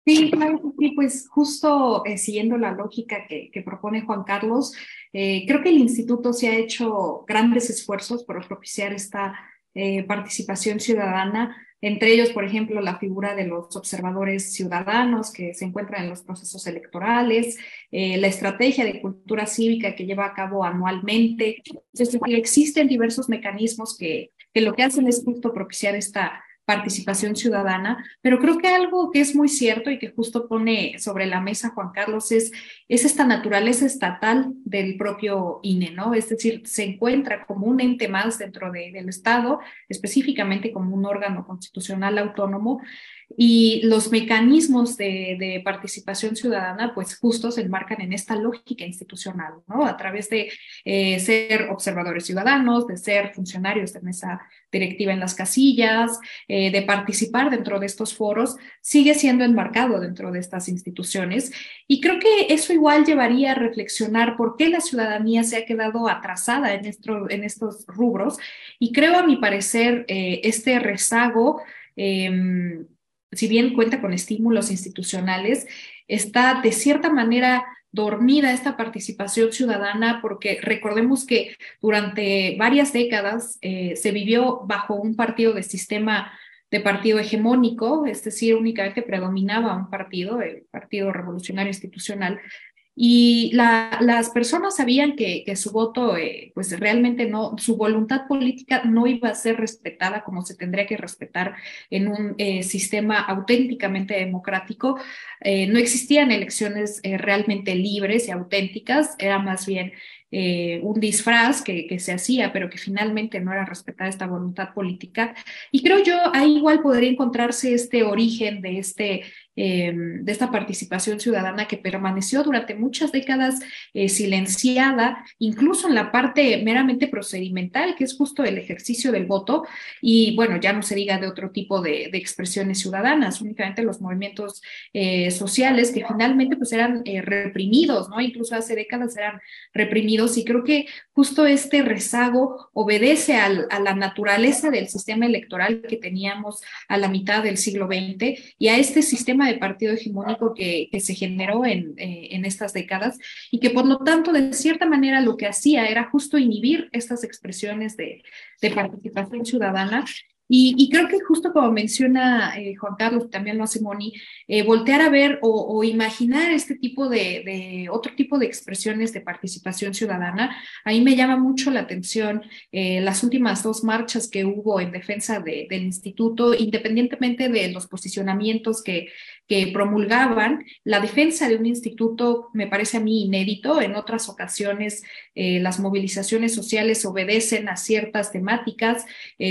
[SPEAKER 5] Sí, sí, pues justo eh, siguiendo la lógica que, propone Juan Carlos, eh, creo que el instituto se ha hecho grandes esfuerzos por propiciar esta eh, participación ciudadana, entre ellos, por ejemplo, la figura de los observadores ciudadanos que se encuentran en los procesos electorales, la estrategia de cultura cívica que lleva a cabo anualmente. Es existen diversos mecanismos que, que lo que hacen es justo propiciar esta participación ciudadana, pero creo que algo que es muy cierto y que justo pone sobre la mesa Juan Carlos es, es esta naturaleza estatal del propio INE, ¿no? Es decir, se encuentra como un ente más dentro del Estado, específicamente como un órgano constitucional autónomo, y los mecanismos de, participación ciudadana, pues justo se enmarcan en esta lógica institucional, ¿no? A través de eh, ser observadores ciudadanos, de ser funcionarios de mesa directiva en las casillas, eh, de participar dentro de estos foros, sigue siendo enmarcado dentro de estas instituciones. Y creo que eso igual llevaría a reflexionar por qué la ciudadanía se ha quedado atrasada en, en estos rubros. Y creo, a mi parecer, eh, este rezago em, si bien cuenta con estímulos institucionales, está de cierta manera dormida esta participación ciudadana porque recordemos que durante varias décadas eh, se vivió bajo un partido de sistema de partido hegemónico, es decir, únicamente predominaba un partido, el Partido Revolucionario Institucional, y las personas sabían que, su voto, eh, pues realmente no, su voluntad política no iba a ser respetada como se tendría que respetar en un eh, sistema auténticamente democrático. Eh, no existían elecciones realmente libres y auténticas, era más bien un disfraz que, que, se hacía, pero que finalmente no era respetada esta voluntad política. Y creo yo, ahí igual podría encontrarse este origen de este Em, de esta participación ciudadana que permaneció durante muchas décadas eh, silenciada, incluso en la parte meramente procedimental, que es justo el ejercicio del voto, y bueno, ya no se diga de otro tipo de, expresiones ciudadanas, únicamente los movimientos eh, sociales que finalmente pues eran eh, reprimidos, ¿no? Incluso hace décadas eran reprimidos y creo que justo este rezago obedece a la naturaleza del sistema electoral que teníamos a la mitad del siglo XX y a este sistema de partido hegemónico que, se generó en, eh, en, estas décadas y que por lo tanto, de cierta manera, lo que hacía era justo inhibir estas expresiones de, de participación ciudadana. Y, creo que justo como menciona eh, Juan Carlos, también lo hace Moni, eh, voltear a ver o, imaginar este tipo de, otro tipo de expresiones de participación ciudadana, ahí me llama mucho la atención eh, las últimas dos marchas que hubo en defensa del instituto, independientemente de los posicionamientos que, que promulgaban, la defensa de un instituto me parece a mí inédito. En otras ocasiones las movilizaciones sociales obedecen a ciertas temáticas,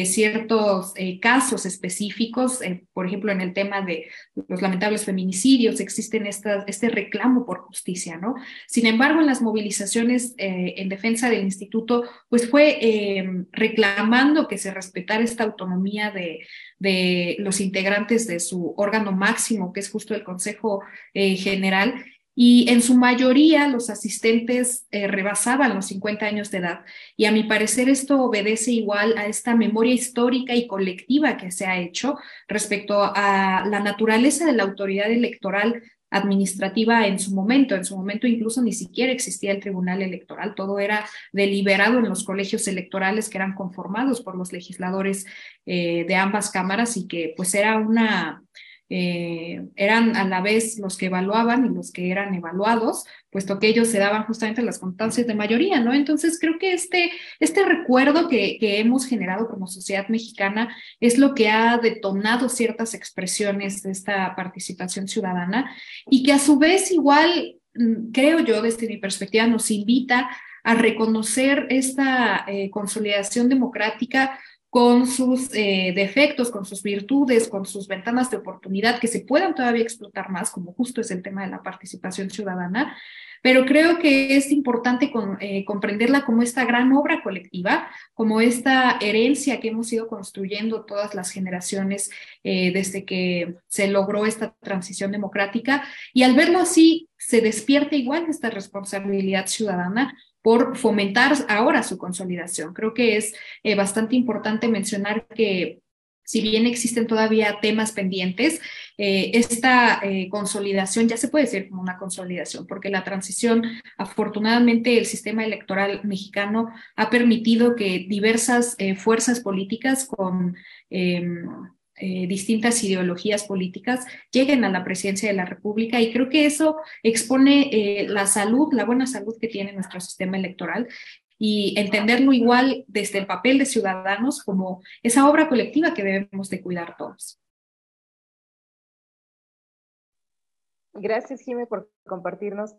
[SPEAKER 5] ciertos eh, casos específicos, eh, por ejemplo, en el tema de los lamentables feminicidios, existen este reclamo por justicia, ¿no? Sin embargo, en las movilizaciones eh, en defensa del instituto, pues fue reclamando que se respetara esta autonomía de, de los integrantes de su órgano máximo, que es justo el Consejo General, y en su mayoría los asistentes eh, rebasaban los 50 años de edad. Y a mi parecer esto obedece igual a esta memoria histórica y colectiva que se ha hecho respecto a la naturaleza de la autoridad electoral administrativa en su momento. En su momento incluso ni siquiera existía el Tribunal Electoral, todo era deliberado en los colegios electorales que eran conformados por los legisladores eh, de ambas cámaras y que pues era una eh, eran a la vez los que evaluaban y los que eran evaluados, puesto que ellos se daban justamente las constancias de mayoría, ¿no? Entonces creo que este, este recuerdo que, que hemos generado como sociedad mexicana es lo que ha detonado ciertas expresiones de esta participación ciudadana y que a su vez igual, mm, creo yo, desde mi perspectiva, nos invita a reconocer esta eh, consolidación democrática con sus eh, defectos, con sus virtudes, con sus ventanas de oportunidad que se puedan todavía explotar más, como justo es el tema de la participación ciudadana, pero creo que es importante eh, comprenderla como esta gran obra colectiva, como esta herencia que hemos ido construyendo todas las generaciones eh, desde que se logró esta transición democrática, y al verlo así, se despierta igual esta responsabilidad ciudadana por fomentar ahora su consolidación. Creo que es eh, bastante importante mencionar que si bien existen todavía temas pendientes, eh, esta eh, consolidación ya se puede decir como una consolidación, porque la transición, afortunadamente, el sistema electoral mexicano ha permitido que diversas eh, fuerzas políticas con em, distintas ideologías políticas lleguen a la presidencia de la República y creo que eso expone la salud, la buena salud que tiene nuestro sistema electoral y entenderlo igual desde el papel de ciudadanos como esa obra colectiva que debemos de cuidar todos.
[SPEAKER 3] Gracias, Jimé, por compartirnos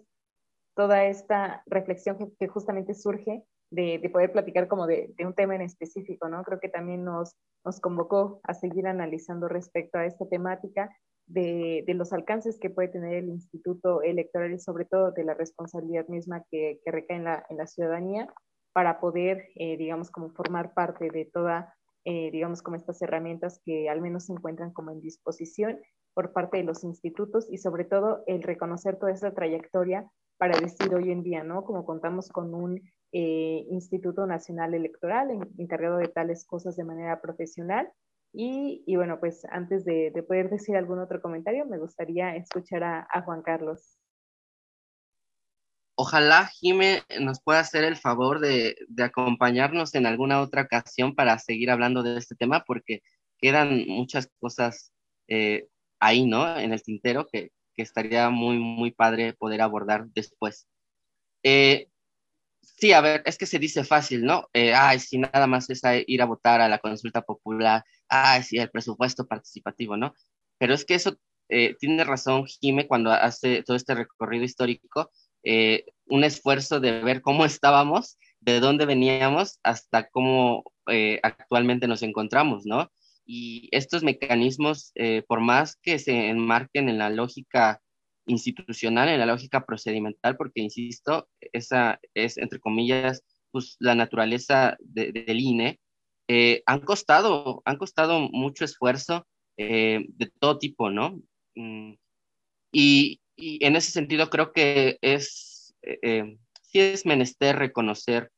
[SPEAKER 3] toda esta reflexión que, justamente surge de, poder platicar como de, un tema en específico, ¿no? Creo que también nos, nos convocó a seguir analizando respecto a esta temática de, los alcances que puede tener el Instituto Electoral y sobre todo de la responsabilidad misma que, recae en la, en la ciudadanía para poder, eh, digamos, como formar parte de toda, eh, digamos, como estas herramientas que al menos se encuentran como en disposición por parte de los institutos y sobre todo el reconocer toda esa trayectoria para decir hoy en día, ¿no? Como contamos con un eh, Instituto Nacional Electoral encargado de tales cosas de manera profesional. Y, bueno, pues antes de, de, poder decir algún otro comentario, me gustaría escuchar a, a Juan Carlos.
[SPEAKER 4] Ojalá Jime nos pueda hacer el favor de, acompañarnos en alguna otra ocasión para seguir hablando de este tema, porque quedan muchas cosas eh, ahí, ¿no? En el tintero que, estaría muy, muy padre poder abordar después. Eh, sí, a ver, es que se dice fácil, ¿no? Eh, ay, si nada más es ir a votar a la consulta popular, ay, sí, el presupuesto participativo, ¿no? Pero es que eso tiene razón Jime cuando hace todo este recorrido histórico eh, un esfuerzo de ver cómo estábamos, de dónde veníamos hasta cómo eh, actualmente nos encontramos, ¿no? Y estos mecanismos, eh, por más que se enmarquen en la lógica institucional, en la lógica procedimental, porque, insisto, esa es, entre comillas, pues, la naturaleza del INE, han costado, han costado mucho esfuerzo de todo tipo, ¿no? Mm, y, y en ese sentido creo que es, eh, eh, sí es menester reconocer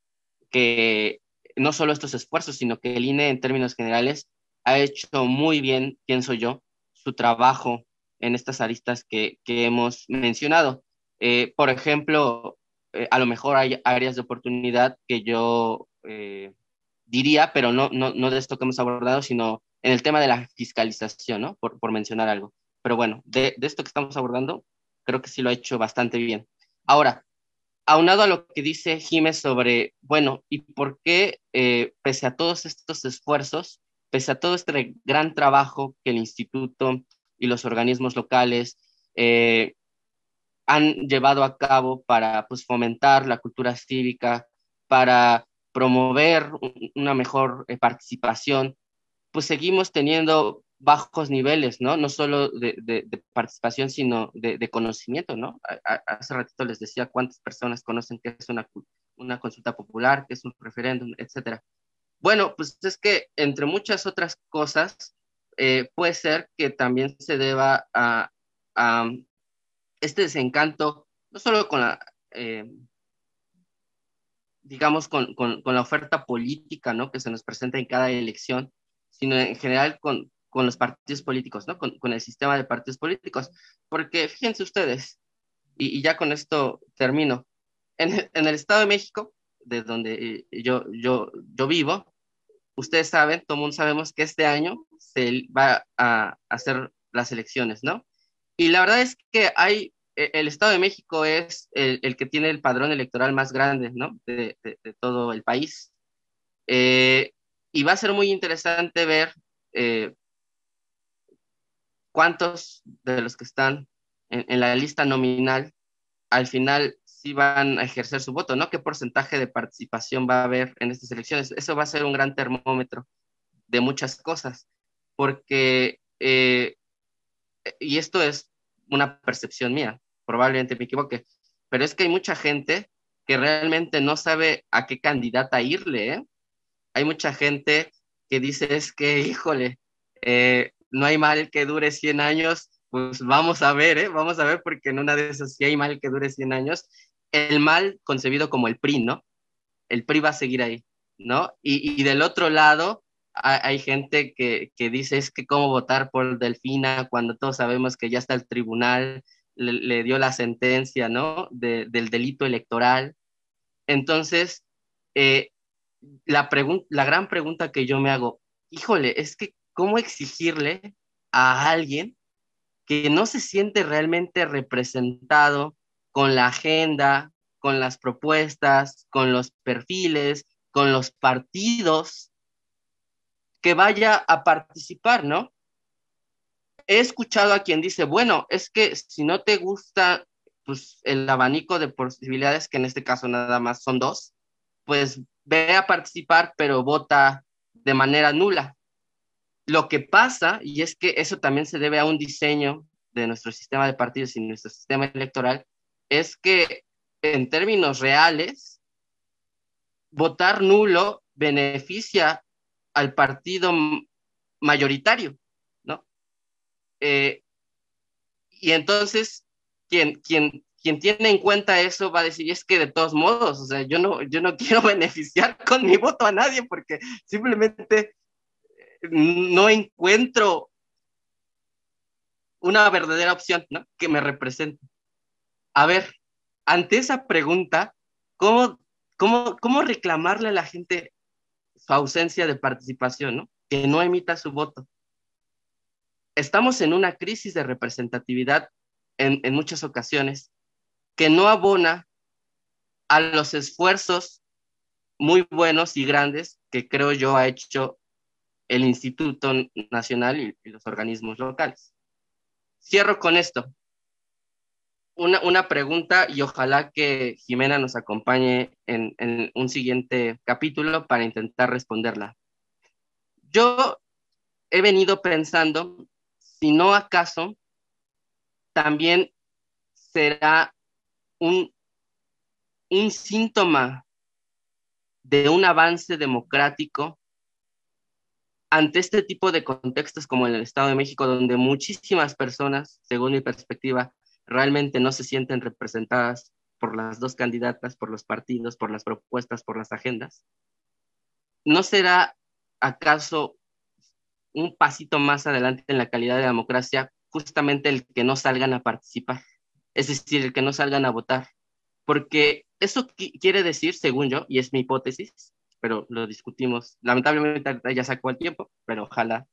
[SPEAKER 4] que no solo estos esfuerzos, sino que el INE en términos generales ha hecho muy bien, pienso yo, su trabajo en estas aristas que, que hemos mencionado. Eh, por ejemplo, a lo mejor hay áreas de oportunidad que yo diría, pero no, no, no de esto que hemos abordado, sino en el tema de la fiscalización, ¿no? Por, por mencionar algo. Pero bueno, de, de, esto que estamos abordando, creo que sí lo ha hecho bastante bien. Ahora, aunado a lo que dice Jiménez sobre, bueno, ¿y por qué, eh, pese a todos estos esfuerzos, pese a todo este gran trabajo que el instituto y los organismos locales eh, han llevado a cabo para pues, fomentar la cultura cívica, para promover una mejor eh, participación, pues seguimos teniendo bajos niveles, ¿no? No solo de, de, participación, sino de, de conocimiento, ¿no? hace ratito les decía cuántas personas conocen qué es una, una consulta popular, qué es un referéndum, etcétera. Bueno, pues es que entre muchas otras cosas, eh, puede ser que también se deba a, este desencanto, no solo con la, eh, digamos, con, con, la oferta política, ¿no? Que se nos presenta en cada elección, sino en general con, con los partidos políticos, ¿no? Con, el sistema de partidos políticos. Porque fíjense ustedes, y, ya con esto termino, en, en, el Estado de México, de donde eh, yo, yo, yo vivo, ustedes saben, todo el mundo sabemos que este año se va a hacer las elecciones, ¿no? Y la verdad es que hay, e, el Estado de México es el, que tiene el padrón electoral más grande, ¿no? De todo el país. Eh, y va a ser muy interesante ver eh, cuántos de los que están en, la lista nominal al final sí van a ejercer su voto, ¿no? ¿Qué porcentaje de participación va a haber en estas elecciones? Eso va a ser un gran termómetro de muchas cosas, porque, eh, y esto es una percepción mía, probablemente me equivoque, pero es que hay mucha gente que realmente no sabe a qué candidata irle, ¿eh? Hay mucha gente que dice es que, híjole, eh, no hay mal que dure 100 años, pues vamos a ver, ¿eh? Vamos a ver, porque en una de esas, si hay mal que dure 100 años, el mal concebido como el PRI, ¿no? El PRI va a seguir ahí, ¿no? Y, y del otro lado hay, gente que, dice es que cómo votar por Delfina cuando todos sabemos que ya está el tribunal, le, dio la sentencia, ¿no? del delito electoral. Entonces, eh, la, la gran pregunta que yo me hago, híjole, es que cómo exigirle a alguien que no se siente realmente representado con la agenda, con las propuestas, con los perfiles, con los partidos, que vaya a participar, ¿no? He escuchado a quien dice, bueno, es que si no te gusta pues, el abanico de posibilidades, que en este caso nada más son dos, pues ve a participar, pero vota de manera nula. Lo que pasa, y es que eso también se debe a un diseño de nuestro sistema de partidos y nuestro sistema electoral, es que en términos reales, votar nulo beneficia al partido mayoritario, ¿no? Eh, y entonces, quien, quien, quien tiene en cuenta eso va a decir, es que de todos modos, o sea, yo no, yo no [LAUGHS] quiero beneficiar con mi voto a nadie porque simplemente no encuentro una verdadera opción ¿no? que me represente. A ver, ante esa pregunta, ¿cómo, cómo, cómo reclamarle a la gente su ausencia de participación, ¿no? que no emita su voto? Estamos en una crisis de representatividad en, en muchas ocasiones que no abona a los esfuerzos muy buenos y grandes que creo yo ha hecho el Instituto Nacional y, los organismos locales. Cierro con esto. Una, una, pregunta y ojalá que Jimena nos acompañe en, en un siguiente capítulo para intentar responderla. Yo he venido pensando si no acaso también será un, un síntoma de un avance democrático ante este tipo de contextos como en el Estado de México, donde muchísimas personas, según mi perspectiva, realmente no se sienten representadas por las dos candidatas, por los partidos, por las propuestas, por las agendas. ¿No será acaso un pasito más adelante en la calidad de la democracia justamente el que no salgan a participar? Es decir, el que no salgan a votar. Porque eso quiere decir, según yo, y es mi hipótesis, pero lo discutimos. Lamentablemente ya sacó el tiempo, pero ojalá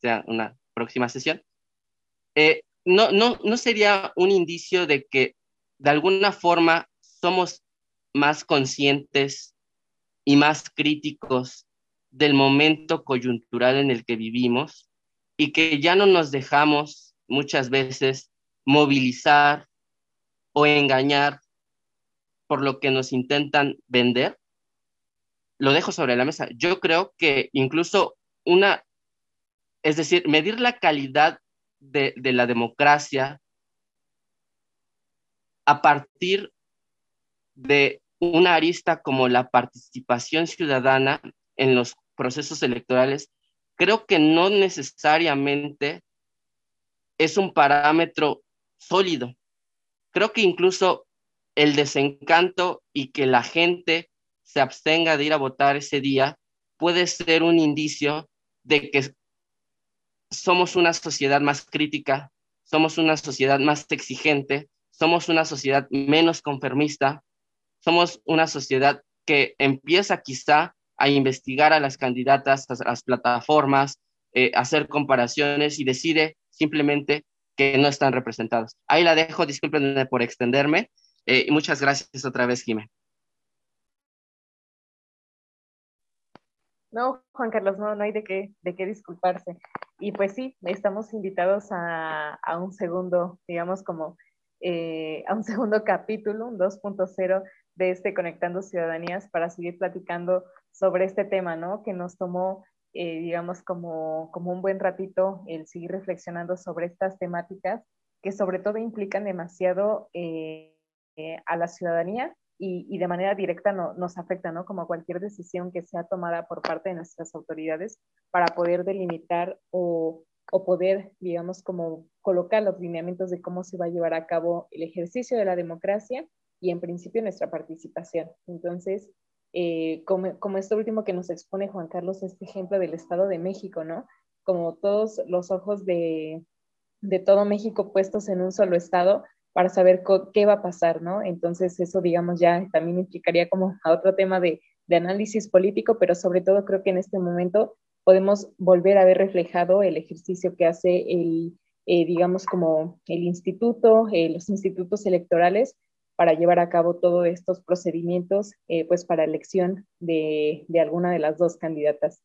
[SPEAKER 4] sea una próxima sesión. Eh, no, no, no sería un indicio de que de alguna forma somos más conscientes y más críticos del momento coyuntural en el que vivimos y que ya no nos dejamos muchas veces movilizar o engañar por lo que nos intentan vender lo dejo sobre la mesa. Yo creo que incluso una, es decir, medir la calidad de, la democracia a partir de una arista como la participación ciudadana en los procesos electorales, creo que no necesariamente es un parámetro sólido. Creo que incluso el desencanto y que la gente se abstenga de ir a votar ese día puede ser un indicio de que somos una sociedad más crítica, somos una sociedad más exigente, somos una sociedad menos conformista, somos una sociedad que empieza quizá a investigar a las candidatas, a las plataformas, eh, hacer comparaciones y decide simplemente que no están representados. Ahí la dejo, discúlpenme por extenderme. Eh, muchas gracias otra vez, Jiménez.
[SPEAKER 3] No, Juan Carlos, no, no hay de qué, de qué disculparse. Y pues sí, estamos invitados a, un segundo, digamos como, eh, a un [LAUGHS] segundo capítulo, un 2.0 de este Conectando Ciudadanías para seguir platicando sobre este tema, ¿no? Que nos tomó, eh, digamos, como, como un buen ratito el seguir reflexionando sobre estas temáticas que sobre todo implican demasiado eh, a la ciudadanía y, de manera directa no, nos afecta, ¿no? Como cualquier decisión que sea tomada por parte de nuestras autoridades para poder delimitar o, o poder, digamos, como colocar los lineamientos de cómo se va a llevar a cabo el ejercicio de la democracia y en principio nuestra participación. Entonces, eh, como, como este último que nos expone Juan Carlos, este ejemplo del Estado de México, ¿no? Como todos los ojos de, de todo México puestos en un solo estado para saber qué va a pasar, ¿no? Entonces eso, digamos, ya también implicaría como a otro tema de, análisis político, pero sobre todo creo que en este momento podemos volver a ver reflejado el ejercicio que hace el, eh, digamos, como el instituto, eh, los institutos electorales para llevar a cabo todos estos procedimientos, eh, pues para elección de, alguna de las dos candidatas.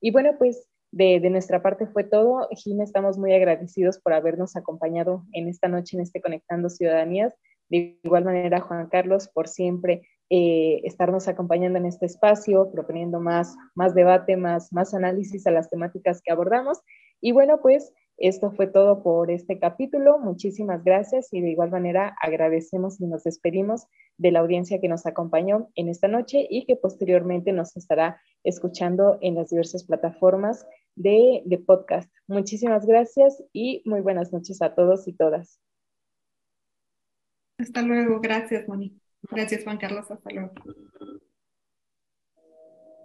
[SPEAKER 3] Y bueno, pues de, nuestra parte fue todo. Gina, estamos muy agradecidos por habernos acompañado en esta noche en este Conectando Ciudadanías. De igual manera, Juan Carlos, por siempre estarnos acompañando en este espacio, proponiendo más, más debate, más, más análisis a las temáticas que abordamos. Y bueno, pues esto fue todo por este capítulo. Muchísimas gracias y de igual manera agradecemos y nos despedimos de la audiencia que nos acompañó en esta noche y que posteriormente nos estará escuchando en las diversas plataformas de, de podcast. Muchísimas gracias y muy buenas noches a todos y todas.
[SPEAKER 5] Hasta luego. Gracias, Moni. Gracias, Juan Carlos. Hasta luego.